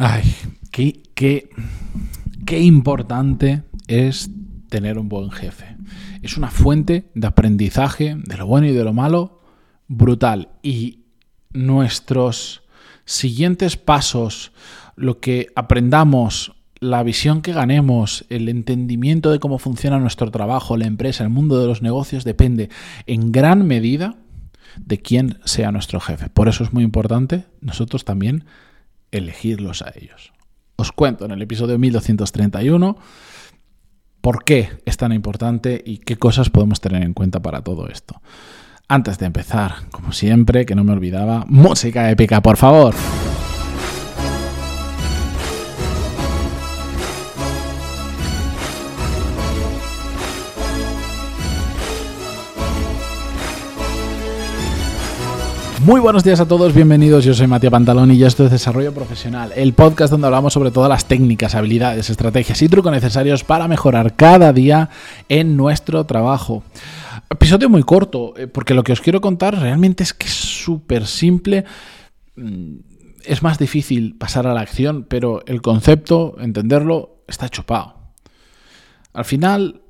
Ay, qué, qué, qué importante es tener un buen jefe. Es una fuente de aprendizaje de lo bueno y de lo malo brutal. Y nuestros siguientes pasos, lo que aprendamos, la visión que ganemos, el entendimiento de cómo funciona nuestro trabajo, la empresa, el mundo de los negocios, depende en gran medida de quién sea nuestro jefe. Por eso es muy importante nosotros también elegirlos a ellos. Os cuento en el episodio 1231 por qué es tan importante y qué cosas podemos tener en cuenta para todo esto. Antes de empezar, como siempre, que no me olvidaba, música épica, por favor. Muy buenos días a todos, bienvenidos. Yo soy Matías Pantalón y esto es Desarrollo Profesional, el podcast donde hablamos sobre todas las técnicas, habilidades, estrategias y trucos necesarios para mejorar cada día en nuestro trabajo. Episodio muy corto, eh, porque lo que os quiero contar realmente es que es súper simple. Mm, es más difícil pasar a la acción, pero el concepto, entenderlo, está chupado. Al final,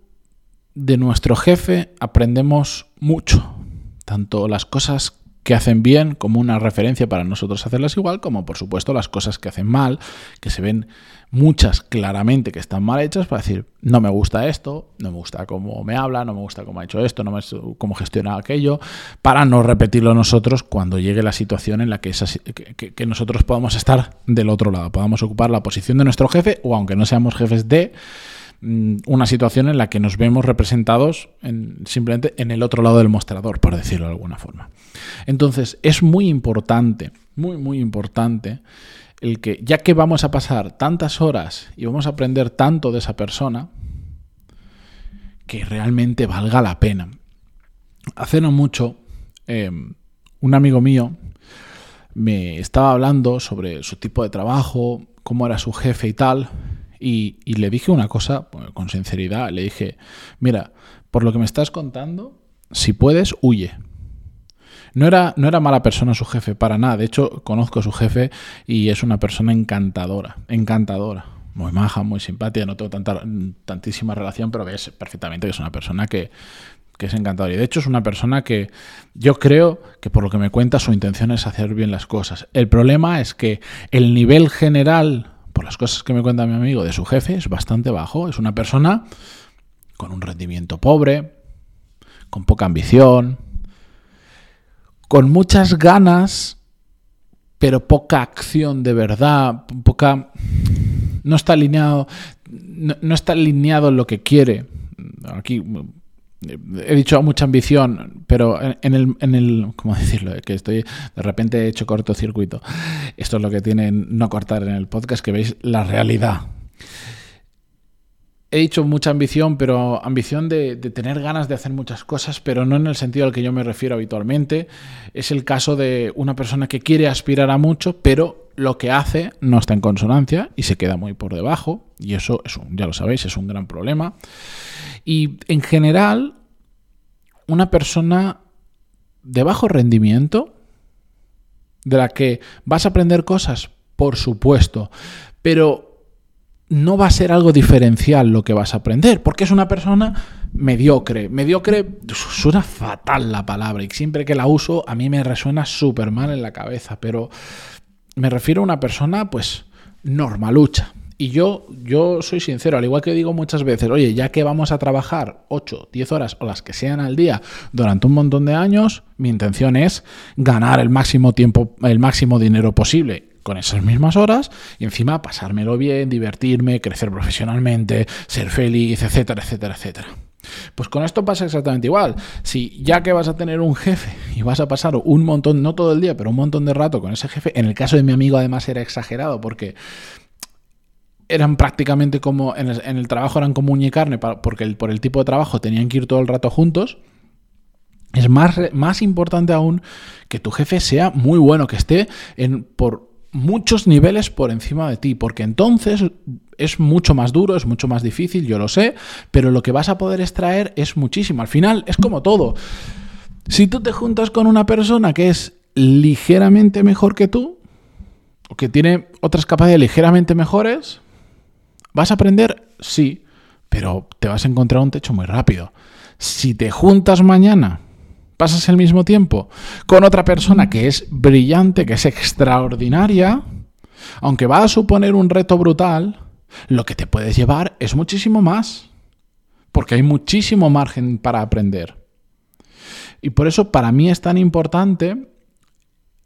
de nuestro jefe aprendemos mucho, tanto las cosas que hacen bien como una referencia para nosotros hacerlas igual, como por supuesto las cosas que hacen mal, que se ven muchas claramente que están mal hechas para decir, no me gusta esto, no me gusta cómo me habla, no me gusta cómo ha hecho esto, no me cómo gestiona aquello, para no repetirlo nosotros cuando llegue la situación en la que, que nosotros podamos estar del otro lado, podamos ocupar la posición de nuestro jefe o aunque no seamos jefes de una situación en la que nos vemos representados simplemente en el otro lado del mostrador, por decirlo de alguna forma. Entonces, es muy importante, muy, muy importante, el que ya que vamos a pasar tantas horas y vamos a aprender tanto de esa persona, que realmente valga la pena. Hace no mucho, em, un amigo mío me estaba hablando sobre su tipo de trabajo, cómo era su jefe y tal, y, le dije una cosa pues, con sinceridad, le dije, mira, por lo que me estás contando, si puedes, huye. No era, no era mala persona su jefe, para nada. De hecho, conozco a su jefe y es una persona encantadora, encantadora. Muy maja, muy simpática, no tengo tanta, tantísima relación, pero ves perfectamente que es una persona que, que es encantadora. Y de hecho es una persona que yo creo que por lo que me cuenta su intención es hacer bien las cosas. El problema es que el nivel general por las cosas que me cuenta mi amigo de su jefe, es bastante bajo. Es una persona con un rendimiento pobre, con poca ambición, con muchas ganas, pero poca acción de verdad, poca... No está alineado, no está alineado en lo que quiere. Aquí he dicho mucha ambición, pero en el, en el, ¿cómo decirlo? Que estoy, de repente he hecho cortocircuito. Esto es lo que tiene no cortar en el podcast, que veis la realidad. He dicho mucha ambición, pero ambición de, tener ganas de hacer muchas cosas, pero no en el sentido al que yo me refiero habitualmente. Es el caso de una persona que quiere aspirar a mucho, pero lo que hace no está en consonancia y se queda muy por debajo. Y eso, es un, ya lo sabéis, es un gran problema. Y en general, una persona de bajo rendimiento, de la que vas a aprender cosas, por supuesto, pero no va a ser algo diferencial lo que vas a aprender, porque es una persona mediocre. Mediocre suena fatal la palabra y siempre que la uso a mí me resuena súper mal en la cabeza, pero me refiero a una persona pues normalucha, y yo, yo soy sincero, al igual que digo muchas veces, oye, ya que vamos a trabajar 8, 10 horas o las que sean al día durante un montón de años, mi intención es ganar el máximo tiempo, el máximo dinero posible con esas mismas horas y encima pasármelo bien, divertirme, crecer profesionalmente, ser feliz, etcétera, etcétera, etcétera. Pues con esto pasa exactamente igual. Si ya que vas a tener un jefe y vas a pasar un montón, no todo el día, pero un montón de rato con ese jefe, en el caso de mi amigo además era exagerado porque eran prácticamente como, en el, trabajo eran como uña y carne, porque por el tipo de trabajo tenían que ir todo el rato juntos. Es más, más importante aún que tu jefe sea muy bueno, que esté en, por muchos niveles por encima de ti, porque entonces es mucho más duro, es mucho más difícil, yo lo sé, pero lo que vas a poder extraer es muchísimo. Al final es como todo. Si tú te juntas con una persona que es ligeramente mejor que tú, o que tiene otras capacidades ligeramente mejores, ¿vas a aprender? Sí, pero te vas a encontrar un techo muy rápido. Si te juntas mañana, pasas el mismo tiempo con otra persona que es brillante, que es extraordinaria, aunque va a suponer un reto brutal, lo que te puedes llevar es muchísimo más, porque hay muchísimo margen para aprender. Y por eso para mí es tan importante,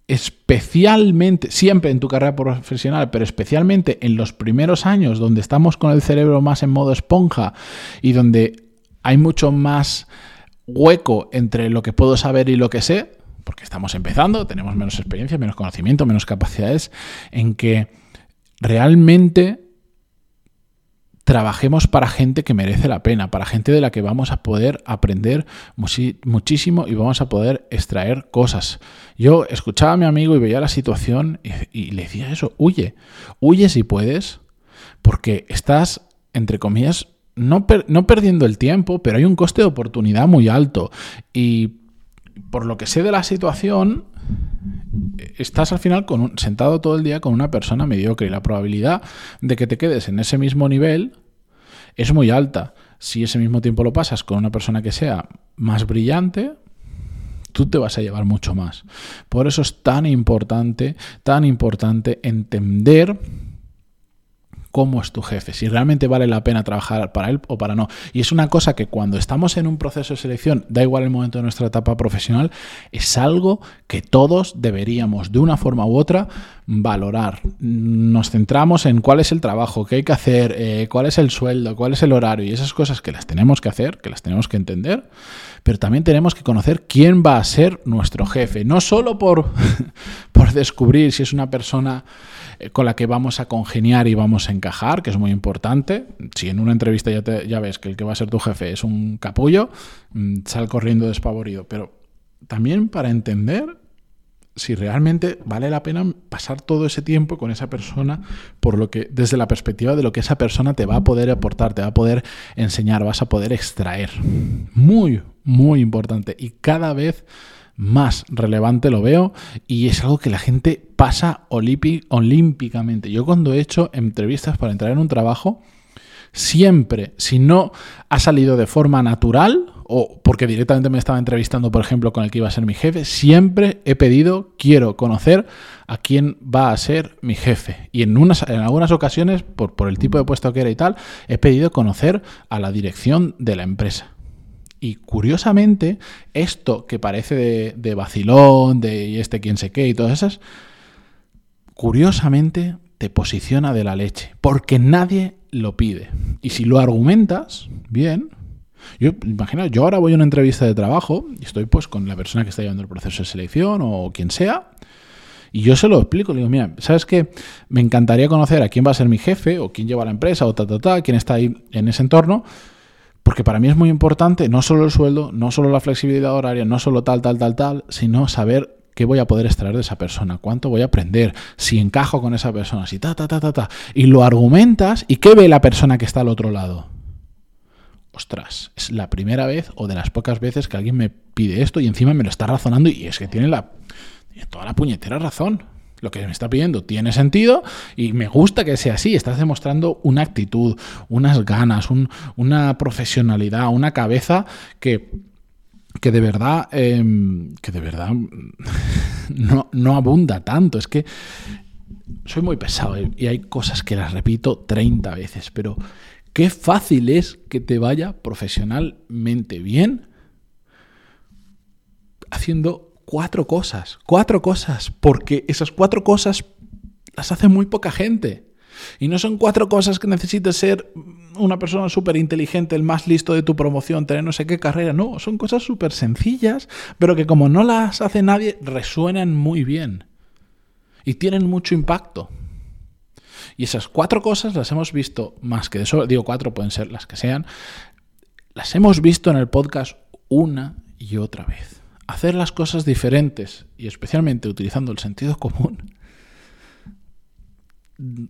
especialmente, siempre en tu carrera profesional, pero especialmente en los primeros años donde estamos con el cerebro más en modo esponja y donde hay mucho más hueco entre lo que puedo saber y lo que sé, porque estamos empezando, tenemos menos experiencia, menos conocimiento, menos capacidades, en que realmente trabajemos para gente que merece la pena, para gente de la que vamos a poder aprender muchísimo y vamos a poder extraer cosas. Yo escuchaba a mi amigo y veía la situación y, le decía eso, huye, huye si puedes, porque estás, entre comillas, no, no perdiendo el tiempo, pero hay un coste de oportunidad muy alto. Y por lo que sé de la situación, estás al final con sentado todo el día con una persona mediocre y la probabilidad de que te quedes en ese mismo nivel es muy alta. Si ese mismo tiempo lo pasas con una persona que sea más brillante, tú te vas a llevar mucho más. Por eso es tan importante, tan importante entender cómo es tu jefe, si realmente vale la pena trabajar para él o para no. Y es una cosa que cuando estamos en un proceso de selección, da igual el momento de nuestra etapa profesional, es algo que todos deberíamos de una forma u otra valorar. Nos centramos en cuál es el trabajo, qué hay que hacer, eh, cuál es el sueldo, cuál es el horario y esas cosas que las tenemos que hacer, que las tenemos que entender, pero también tenemos que conocer quién va a ser nuestro jefe, no solo por, por descubrir si es una persona con la que vamos a congeniar y vamos a encajar, que es muy importante. Si en una entrevista ya, ya ves que el que va a ser tu jefe es un capullo, mm, sal corriendo despavorido. Pero también para entender si realmente vale la pena pasar todo ese tiempo con esa persona por lo que desde la perspectiva de lo que esa persona te va a poder aportar, te va a poder enseñar, vas a poder extraer. Muy, muy importante y cada vez más relevante lo veo y es algo que la gente pasa olímpicamente. Yo cuando he hecho entrevistas para entrar en un trabajo, siempre, si no ha salido de forma natural o porque directamente me estaba entrevistando, por ejemplo, con el que iba a ser mi jefe, siempre he pedido, quiero conocer a quién va a ser mi jefe. Y en, unas, en algunas ocasiones, por, por el tipo de puesto que era y tal, he pedido conocer a la dirección de la empresa. Y curiosamente, esto que parece de, de vacilón, de este quién sé qué y todas esas, curiosamente te posiciona de la leche, porque nadie lo pide. Y si lo argumentas, bien. Yo imagino, yo ahora voy a una entrevista de trabajo y estoy pues con la persona que está llevando el proceso de selección o quien sea. Y yo se lo explico, le digo, mira, ¿sabes qué? Me encantaría conocer a quién va a ser mi jefe o quién lleva la empresa o ta, ta, ta, quién está ahí en ese entorno, porque para mí es muy importante no solo el sueldo, no solo la flexibilidad horaria, no solo tal, tal, tal, tal, sino saber qué voy a poder extraer de esa persona, cuánto voy a aprender, si encajo con esa persona, si ta, ta, ta, ta, ta. Y lo argumentas y qué ve la persona que está al otro lado. Ostras, es la primera vez o de las pocas veces que alguien me pide esto y encima me lo está razonando y es que tiene la tiene toda la puñetera razón lo que me está pidiendo tiene sentido y me gusta que sea así. Estás demostrando una actitud, unas ganas, una profesionalidad, una cabeza que, que de verdad, em, que de verdad no, no abunda tanto. Es que soy muy pesado y hay cosas que las repito 30 veces, pero qué fácil es que te vaya profesionalmente bien haciendo cuatro cosas, cuatro cosas, porque esas cuatro cosas las hace muy poca gente. Y no son cuatro cosas que necesites ser una persona súper inteligente, el más listo de tu promoción, tener no sé qué carrera. No, son cosas súper sencillas, pero que como no las hace nadie, resuenan muy bien. Y tienen mucho impacto. Y esas cuatro cosas las hemos visto más que de eso, digo cuatro, pueden ser las que sean, las hemos visto en el podcast una y otra vez hacer las cosas diferentes y especialmente utilizando el sentido común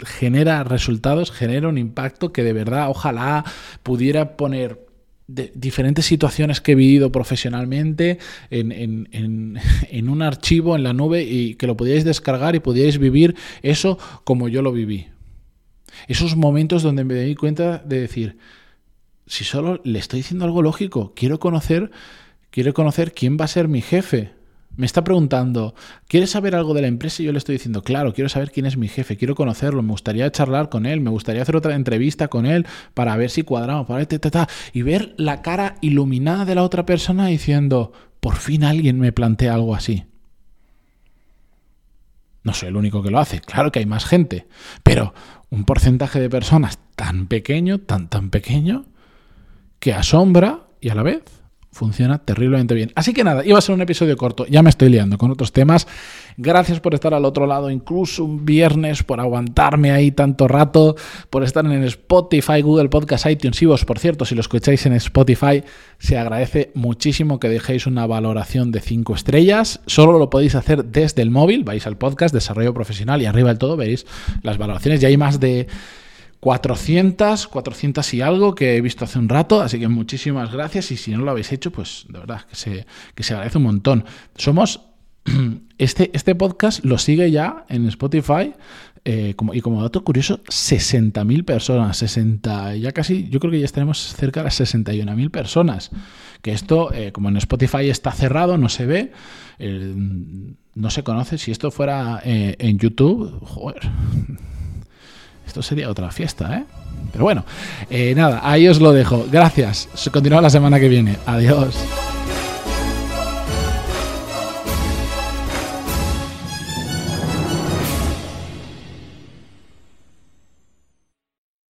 genera resultados, genera un impacto que de verdad ojalá pudiera poner de diferentes situaciones que he vivido profesionalmente en, en, un archivo en la nube y que lo podíais descargar y podíais vivir eso como yo lo viví. Esos momentos donde me di cuenta de decir, si solo le estoy diciendo algo lógico, quiero conocer, quiero conocer quién va a ser mi jefe. Me está preguntando, ¿quieres saber algo de la empresa? Y yo le estoy diciendo, claro, quiero saber quién es mi jefe, quiero conocerlo, me gustaría charlar con él, me gustaría hacer otra entrevista con él para ver si cuadramos, para ta, y ver la cara iluminada de la otra persona diciendo, por fin alguien me plantea algo así. No soy el único que lo hace, claro que hay más gente, pero un porcentaje de personas tan pequeño, tan, tan pequeño, que asombra y a la vez funciona terriblemente bien. Así que nada, iba a ser un episodio corto, ya me estoy liando con otros temas. Gracias por estar al otro lado, incluso un viernes, por aguantarme ahí tanto rato, por estar en Spotify, Google Podcast, iTunes y vos, por cierto, si lo escucháis en Spotify, se agradece muchísimo que dejéis una valoración de 5 estrellas. Solo lo podéis hacer desde el móvil, vais al podcast, desarrollo profesional y arriba del todo veis las valoraciones. Ya hay más de 400, 400 y algo que he visto hace un rato, así que muchísimas gracias y si no lo habéis hecho, pues de verdad que se, que se agradece un montón. Somos, este, este podcast lo sigue ya en Spotify eh, y como dato curioso, 60.000 personas, 60, ya casi, yo creo que ya estaremos cerca de las 61.000 personas. Que esto, eh, como en Spotify está cerrado, no se ve, no se conoce. Si esto fuera eh, en YouTube, joder esto sería otra fiesta, ¿eh? Pero bueno, eh, nada, ahí os lo dejo. Gracias. Continúa la semana que viene. Adiós.